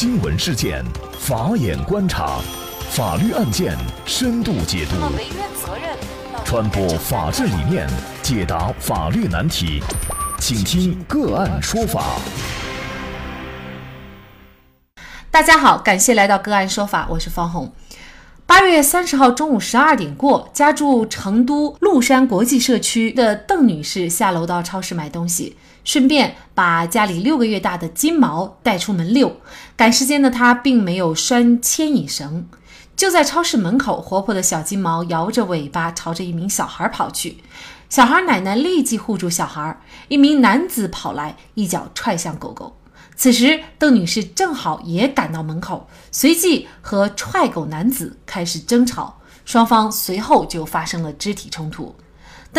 新闻事件，法眼观察，法律案件深度解读，传播法治理念，解答法律难题，请听个案说法。大家好，感谢来到个案说法，我是方红。八月三十号中午十二点过，家住成都麓山国际社区的邓女士下楼到超市买东西，顺便把家里六个月大的金毛带出门遛。赶时间的他并没有拴牵引绳，就在超市门口，活泼的小金毛摇着尾巴朝着一名小孩跑去。小孩奶奶立即护住小孩，一名男子跑来，一脚踹向狗狗。此时，邓女士正好也赶到门口，随即和踹狗男子开始争吵，双方随后就发生了肢体冲突。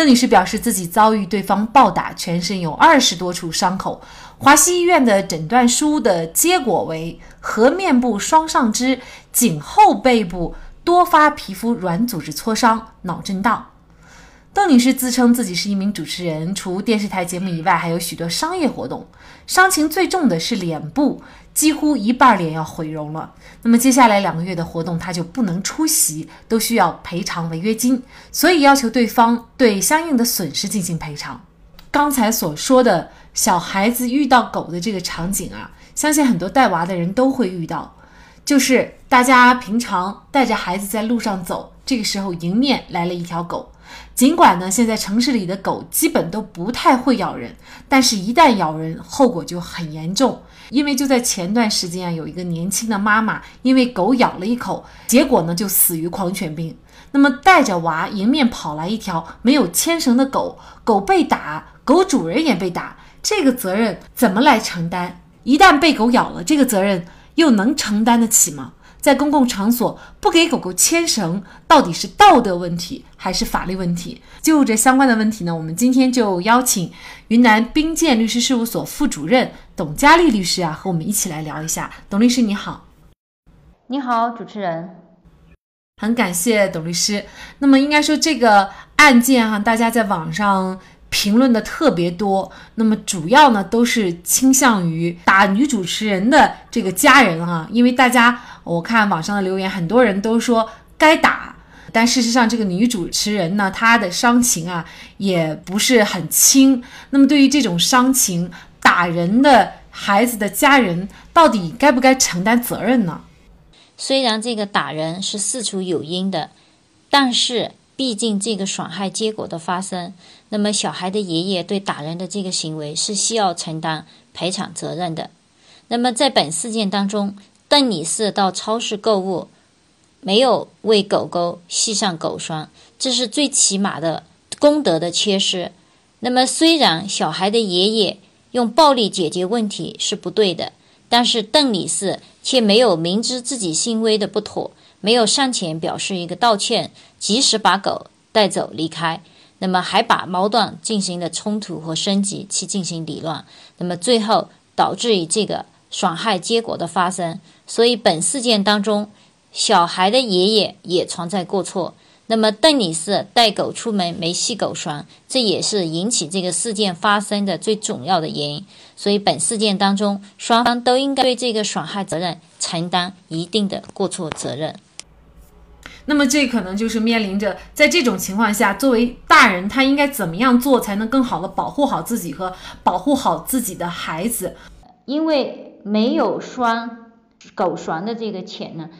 邓女士表示自己遭遇对方暴打，全身有二十多处伤口。华西医院的诊断书的结果为颌面部双上肢、颈后背部多发皮肤软组织挫伤、脑震荡。邓女士自称自己是一名主持人，除电视台节目以外，还有许多商业活动。伤情最重的是脸部，几乎一半脸要毁容了。那么接下来两个月的活动，他就不能出席，都需要赔偿违约金，所以要求对方对相应的损失进行赔偿。刚才所说的小孩子遇到狗的这个场景啊，相信很多带娃的人都会遇到，就是大家平常带着孩子在路上走，这个时候迎面来了一条狗。尽管呢，现在城市里的狗基本都不太会咬人，但是，一旦咬人，后果就很严重。因为就在前段时间啊，有一个年轻的妈妈因为狗咬了一口，结果呢就死于狂犬病。那么，带着娃迎面跑来一条没有牵绳的狗，狗被打，狗主人也被打，这个责任怎么来承担？一旦被狗咬了，这个责任又能承担得起吗？在公共场所不给狗狗牵绳，到底是道德问题还是法律问题？就这相关的问题呢，我们今天就邀请云南冰剑律师事务所副主任董佳丽律师啊，和我们一起来聊一下。董律师你好，你好，主持人，很感谢董律师。那么应该说这个案件哈，大家在网上。评论的特别多，那么主要呢都是倾向于打女主持人的这个家人哈，因为大家我看网上的留言，很多人都说该打，但事实上这个女主持人呢，她的伤情啊也不是很轻。那么对于这种伤情，打人的孩子的家人到底该不该承担责任呢？虽然这个打人是事出有因的，但是。毕竟这个损害结果的发生，那么小孩的爷爷对打人的这个行为是需要承担赔偿责任的。那么在本事件当中，邓女士到超市购物，没有为狗狗系上狗绳，这是最起码的公德的缺失。那么虽然小孩的爷爷用暴力解决问题是不对的，但是邓女士却没有明知自己行为的不妥。没有上前表示一个道歉，及时把狗带走离开，那么还把矛盾进行了冲突和升级去进行理论，那么最后导致于这个损害结果的发生。所以本事件当中，小孩的爷爷也存在过错。那么邓女士带狗出门没系狗绳，这也是引起这个事件发生的最重要的原因。所以本事件当中，双方都应该对这个损害责任承担一定的过错责任。那么这可能就是面临着在这种情况下，作为大人他应该怎么样做才能更好的保护好自己和保护好自己的孩子？因为没有拴狗绳的这个钱呢，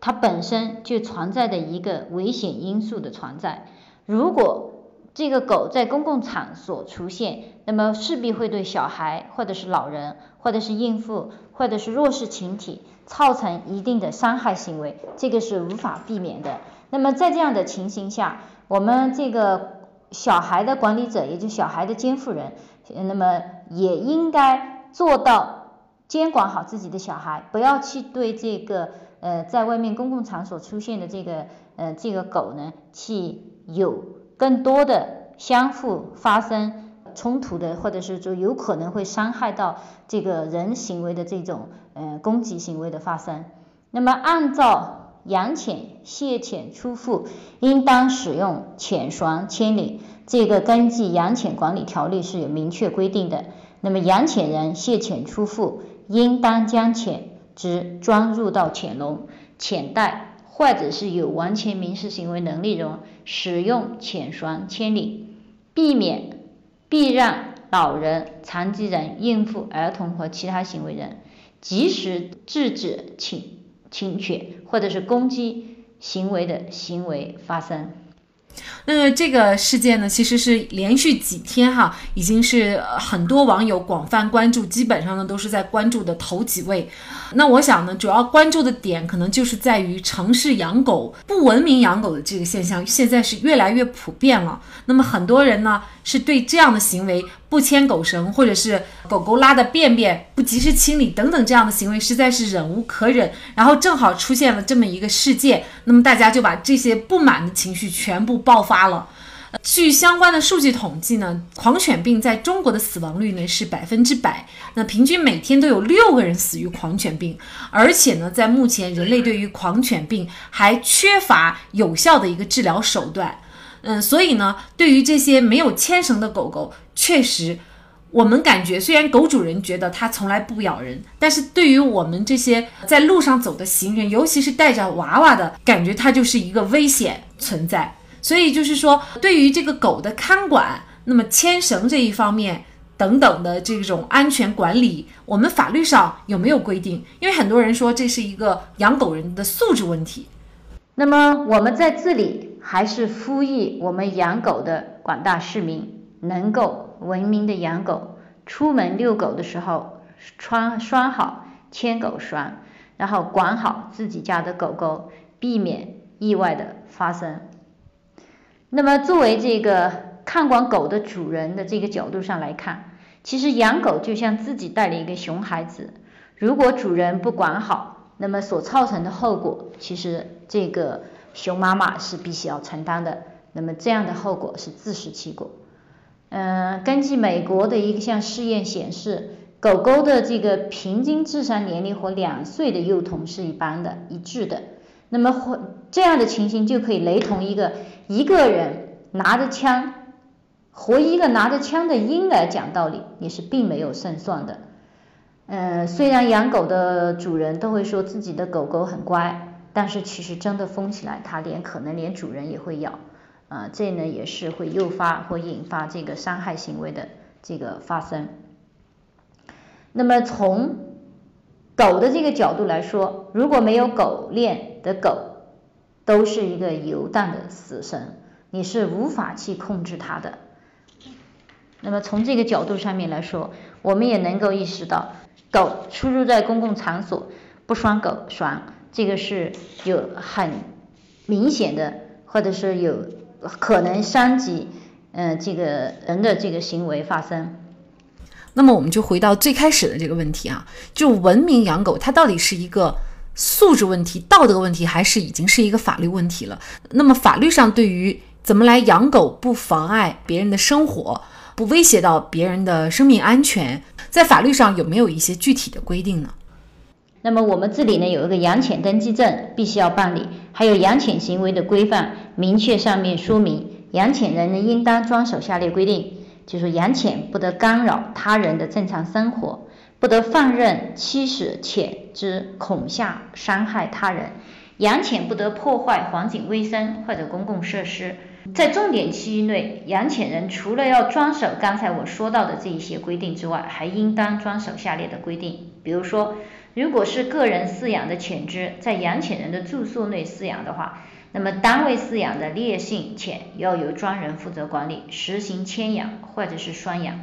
它本身就存在的一个危险因素的存在。如果这个狗在公共场所出现，那么势必会对小孩或者是老人或者是孕妇或者是弱势群体。造成一定的伤害行为，这个是无法避免的。那么在这样的情形下，我们这个小孩的管理者，也就小孩的监护人，那么也应该做到监管好自己的小孩，不要去对这个呃在外面公共场所出现的这个呃这个狗呢，去有更多的相互发生。冲突的，或者是说有可能会伤害到这个人行为的这种呃攻击行为的发生。那么按照养犬卸潜出户应当使用犬绳牵领，这个根据养犬管理条例是有明确规定的。那么养犬人卸潜出户应当将犬只装入到潜龙、潜带，或者是有完全民事行为能力人使用潜船牵引，避免避让老人、残疾人孕妇儿童和其他行为人，及时制止侵侵权或者是攻击行为的行为发生。那这个事件呢，其实是连续几天哈，已经是很多网友广泛关注，基本上呢都是在关注的头几位。那我想呢，主要关注的点可能就是在于城市养狗不文明养狗的这个现象，现在是越来越普遍了。那么很多人呢，是对这样的行为不牵狗绳，或者是狗狗拉的便便不及时清理等等这样的行为，实在是忍无可忍。然后正好出现了这么一个事件，那么大家就把这些不满的情绪全部爆发了。据相关的数据统计呢，狂犬病在中国的死亡率呢是百分之百，那平均每天都有六个人死于狂犬病，而且呢，在目前人类对于狂犬病还缺乏有效的一个治疗手段，嗯，所以呢，对于这些没有牵绳的狗狗，确实，我们感觉虽然狗主人觉得它从来不咬人，但是对于我们这些在路上走的行人，尤其是带着娃娃的，感觉它就是一个危险存在。所以就是说，对于这个狗的看管，那么牵绳这一方面等等的这种安全管理，我们法律上有没有规定？因为很多人说这是一个养狗人的素质问题。那么我们在这里还是呼吁我们养狗的广大市民，能够文明的养狗，出门遛狗的时候穿拴好牵狗绳，然后管好自己家的狗狗，避免意外的发生。那么，作为这个看管狗的主人的这个角度上来看，其实养狗就像自己带了一个熊孩子，如果主人不管好，那么所造成的后果，其实这个熊妈妈是必须要承担的。那么这样的后果是自食其果。嗯，根据美国的一项试验显示，狗狗的这个平均智商年龄和两岁的幼童是一般的一致的。那么这样的情形就可以雷同一个一个人拿着枪和一个拿着枪的婴儿讲道理，也是并没有胜算的。嗯，虽然养狗的主人都会说自己的狗狗很乖，但是其实真的疯起来，它连可能连主人也会咬。啊，这呢也是会诱发或引发这个伤害行为的这个发生。那么从狗的这个角度来说，如果没有狗链，的狗都是一个游荡的死神，你是无法去控制它的。那么从这个角度上面来说，我们也能够意识到，狗出入在公共场所不拴狗绳，这个是有很明显的，或者是有可能伤及嗯这个人的这个行为发生。那么我们就回到最开始的这个问题啊，就文明养狗，它到底是一个？素质问题、道德问题，还是已经是一个法律问题了。那么法律上对于怎么来养狗不妨碍别人的生活，不威胁到别人的生命安全，在法律上有没有一些具体的规定呢？那么我们这里呢有一个养犬登记证必须要办理，还有养犬行为的规范，明确上面说明养犬人呢应当遵守下列规定，就是养犬不得干扰他人的正常生活。不得放任驱使犬只，恐吓伤害他人。养犬不得破坏环境卫生或者公共设施。在重点区域内，养犬人除了要遵守刚才我说到的这一些规定之外，还应当遵守下列的规定。比如说，如果是个人饲养的犬只，在养犬人的住宿内饲养的话，那么单位饲养的烈性犬要由专人负责管理，实行牵养或者是拴养。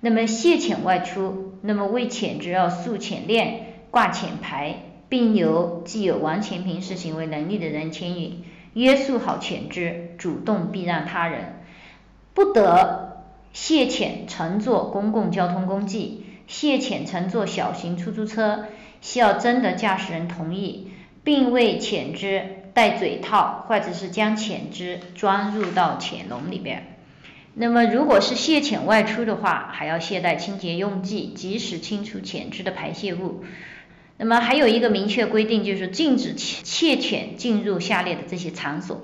那么卸犬外出，那么为犬只要束犬链、挂犬牌，并由具有完全平视行为能力的人牵引，约束好犬只，主动避让他人。不得卸犬乘坐公共交通工具，卸潜乘坐小型出租车，需要征得驾驶人同意，并为潜只戴嘴套，或者是将潜只装入到潜笼里边。那么，如果是卸潜外出的话，还要携带清洁用具，及时清除潜只的排泄物。那么，还有一个明确规定，就是禁止窃潜进入下列的这些场所：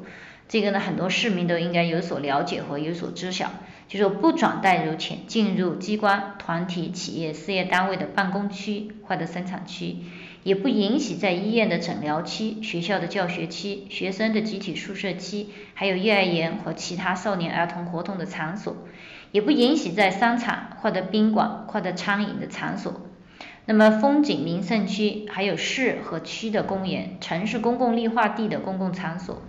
这个呢，很多市民都应该有所了解和有所知晓。就说不准带入前进入机关、团体、企业、事业单位的办公区或者生产区，也不允许在医院的诊疗区、学校的教学区、学生的集体宿舍区，还有幼儿园和其他少年儿童活动的场所，也不允许在商场或者宾馆或者餐饮的场所。那么，风景名胜区，还有市和区的公园、城市公共绿化地的公共场所。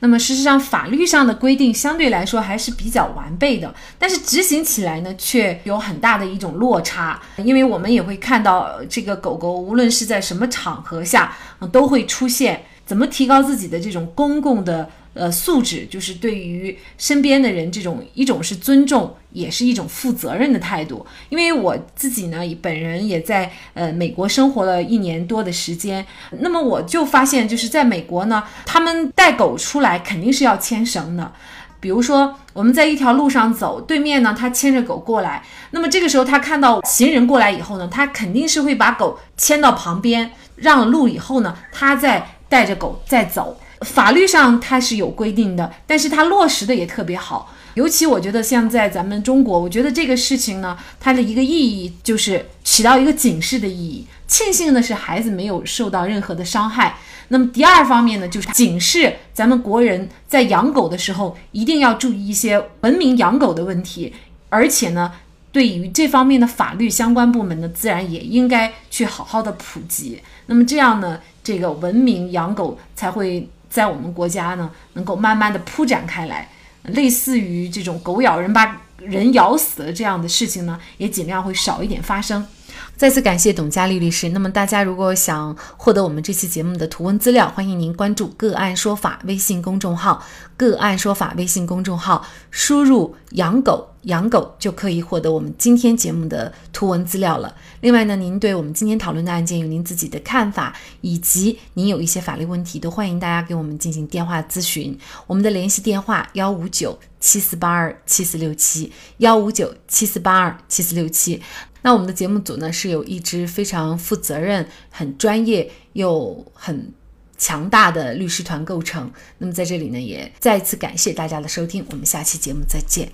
那么，事实上，法律上的规定相对来说还是比较完备的，但是执行起来呢，却有很大的一种落差。因为我们也会看到，这个狗狗无论是在什么场合下，都会出现。怎么提高自己的这种公共的？呃，素质就是对于身边的人这种一种是尊重，也是一种负责任的态度。因为我自己呢，本人也在呃美国生活了一年多的时间，那么我就发现，就是在美国呢，他们带狗出来肯定是要牵绳的。比如说我们在一条路上走，对面呢他牵着狗过来，那么这个时候他看到行人过来以后呢，他肯定是会把狗牵到旁边，让路以后呢，他再带着狗再走。法律上它是有规定的，但是它落实的也特别好。尤其我觉得像在咱们中国，我觉得这个事情呢，它的一个意义就是起到一个警示的意义。庆幸的是孩子没有受到任何的伤害。那么第二方面呢，就是警示咱们国人在养狗的时候一定要注意一些文明养狗的问题，而且呢，对于这方面的法律相关部门呢，自然也应该去好好的普及。那么这样呢，这个文明养狗才会。在我们国家呢，能够慢慢的铺展开来，类似于这种狗咬人把人咬死的这样的事情呢，也尽量会少一点发生。再次感谢董佳丽律师。那么大家如果想获得我们这期节目的图文资料，欢迎您关注“个案说法”微信公众号，“个案说法”微信公众号，输入“养狗”。养狗就可以获得我们今天节目的图文资料了。另外呢，您对我们今天讨论的案件有您自己的看法，以及您有一些法律问题，都欢迎大家给我们进行电话咨询。我们的联系电话：幺五九七四八二七四六七，幺五九七四八二七四六七。那我们的节目组呢，是有一支非常负责任、很专业又很强大的律师团构成。那么在这里呢，也再一次感谢大家的收听，我们下期节目再见。